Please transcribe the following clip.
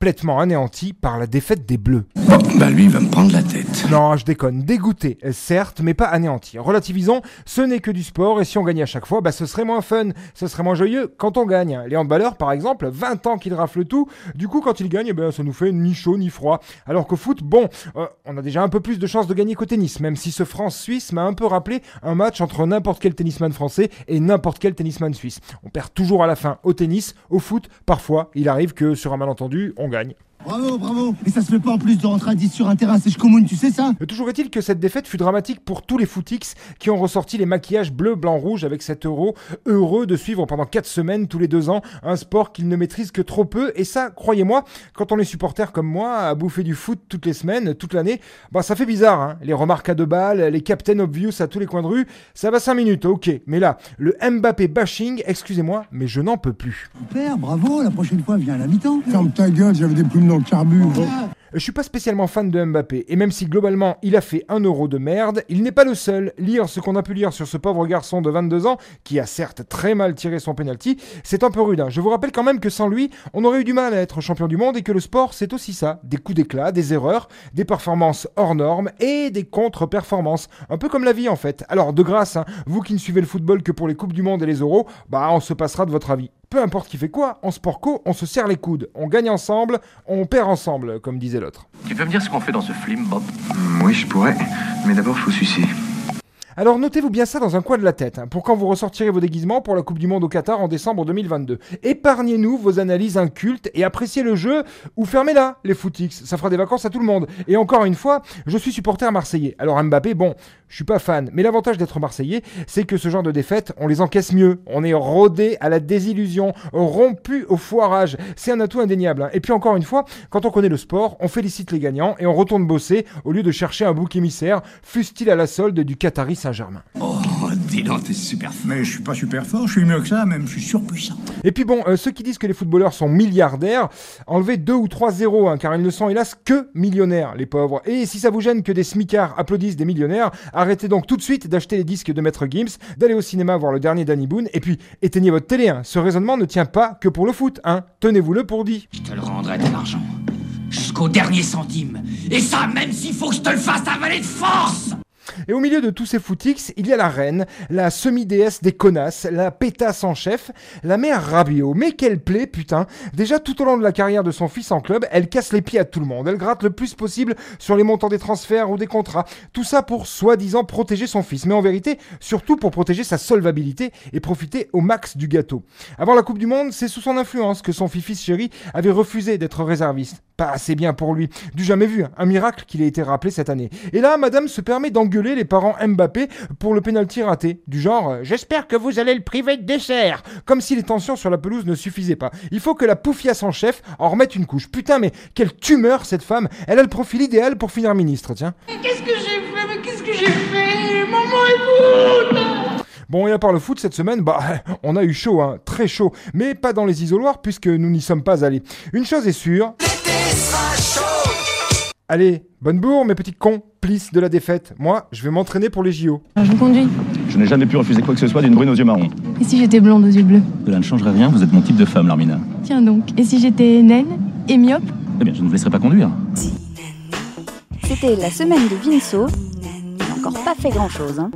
complètement anéanti par la défaite des Bleus. bah lui, il va me prendre la tête. Non, je déconne. Dégoûté, certes, mais pas anéanti. Relativisons, ce n'est que du sport et si on gagnait à chaque fois, bah ce serait moins fun, ce serait moins joyeux quand on gagne. Les handballeurs, par exemple, 20 ans qu'ils raflent tout, du coup, quand ils gagnent, eh ben, ça nous fait ni chaud ni froid. Alors qu'au foot, bon, euh, on a déjà un peu plus de chances de gagner qu'au tennis, même si ce France-Suisse m'a un peu rappelé un match entre n'importe quel tennisman français et n'importe quel tennisman suisse. On perd toujours à la fin au tennis, au foot, parfois, il arrive que sur un malentendu, on gagne. Bravo, bravo Et ça se fait pas en plus de rentrer à 10 sur un terrain sèche commune, tu sais ça Toujours est-il que cette défaite fut dramatique pour tous les footix qui ont ressorti les maquillages bleu, blanc, rouge avec cet euro, heureux de suivre pendant 4 semaines tous les 2 ans un sport qu'ils ne maîtrisent que trop peu. Et ça, croyez-moi, quand on est supporter comme moi, à bouffer du foot toutes les semaines, toute l'année, bah ça fait bizarre, hein Les remarques à deux balles, les captain obvious à tous les coins de rue, ça va 5 minutes, ok. Mais là, le Mbappé bashing, excusez-moi, mais je n'en peux plus. Super, bravo, la prochaine fois, viens à la mi-temps. Ferme ta gueule, j'avais des plumes Je suis pas spécialement fan de Mbappé, et même si globalement il a fait un euro de merde, il n'est pas le seul. Lire ce qu'on a pu lire sur ce pauvre garçon de 22 ans, qui a certes très mal tiré son penalty, c'est un peu rude. Hein. Je vous rappelle quand même que sans lui, on aurait eu du mal à être champion du monde et que le sport c'est aussi ça. Des coups d'éclat, des erreurs, des performances hors normes et des contre-performances. Un peu comme la vie en fait. Alors de grâce, hein, vous qui ne suivez le football que pour les Coupes du Monde et les Euros, bah on se passera de votre avis peu importe qui fait quoi, en sport co, on se serre les coudes. On gagne ensemble, on perd ensemble, comme disait l'autre. Tu peux me dire ce qu'on fait dans ce film, Bob? Oui, je pourrais. Mais d'abord, faut sucer. Alors notez-vous bien ça dans un coin de la tête, hein, pour quand vous ressortirez vos déguisements pour la Coupe du Monde au Qatar en décembre 2022. Épargnez-nous vos analyses incultes et appréciez le jeu, ou fermez-la, les footix, ça fera des vacances à tout le monde. Et encore une fois, je suis supporter marseillais. Alors Mbappé, bon, je suis pas fan, mais l'avantage d'être marseillais, c'est que ce genre de défaite, on les encaisse mieux. On est rodé à la désillusion, rompu au foirage. C'est un atout indéniable. Hein. Et puis encore une fois, quand on connaît le sport, on félicite les gagnants et on retourne bosser au lieu de chercher un bouc émissaire, fût-il à la solde du Qatari Saint-Germain. Oh, dis donc, t'es super fort. Mais je suis pas super fort, je suis mieux que ça, même, je suis surpuissant. Et puis bon, euh, ceux qui disent que les footballeurs sont milliardaires, enlevez 2 ou 3 zéros, hein, car ils ne sont hélas que millionnaires, les pauvres. Et si ça vous gêne que des smicards applaudissent des millionnaires, arrêtez donc tout de suite d'acheter les disques de Maître Gims, d'aller au cinéma voir le dernier Danny Boone, et puis éteignez votre télé. Hein. Ce raisonnement ne tient pas que pour le foot, hein. Tenez-vous-le pour dit. Je te le rendrai ton argent. Jusqu'au dernier centime. Et ça, même s'il faut que je te le fasse avaler de force et au milieu de tous ces footix, il y a la reine, la semi-déesse des connasses, la pétasse en chef, la mère Rabiot. Mais quelle plaît, putain Déjà, tout au long de la carrière de son fils en club, elle casse les pieds à tout le monde. Elle gratte le plus possible sur les montants des transferts ou des contrats. Tout ça pour soi-disant protéger son fils. Mais en vérité, surtout pour protéger sa solvabilité et profiter au max du gâteau. Avant la Coupe du Monde, c'est sous son influence que son fils chéri avait refusé d'être réserviste. Pas assez bien pour lui. Du jamais vu. Un miracle qu'il ait été rappelé cette année. Et là, madame se permet d'engueuler les parents Mbappé pour le pénalty raté. Du genre, euh, j'espère que vous allez le priver de dessert. Comme si les tensions sur la pelouse ne suffisaient pas. Il faut que la poufiasse en chef en remette une couche. Putain, mais quelle tumeur cette femme. Elle a le profil idéal pour finir ministre, tiens. Qu'est-ce que j'ai fait? Mais qu'est-ce que j'ai fait? Maman, écoute Bon, et à part le foot cette semaine, bah, on a eu chaud, hein, très chaud, mais pas dans les isoloirs puisque nous n'y sommes pas allés. Une chose est sûre. Allez, bonne bourre, mes petits complices de la défaite. Moi, je vais m'entraîner pour les JO. Je vous conduis. Je n'ai jamais pu refuser quoi que ce soit d'une brune aux yeux marrons. Et si j'étais blonde aux yeux bleus Cela ne changerait rien, vous êtes mon type de femme, Larmina. Tiens donc, et si j'étais naine et myope Eh bien, je ne vous laisserai pas conduire. C'était la semaine de Vinceau. Il n'a encore pas fait grand-chose. Hein.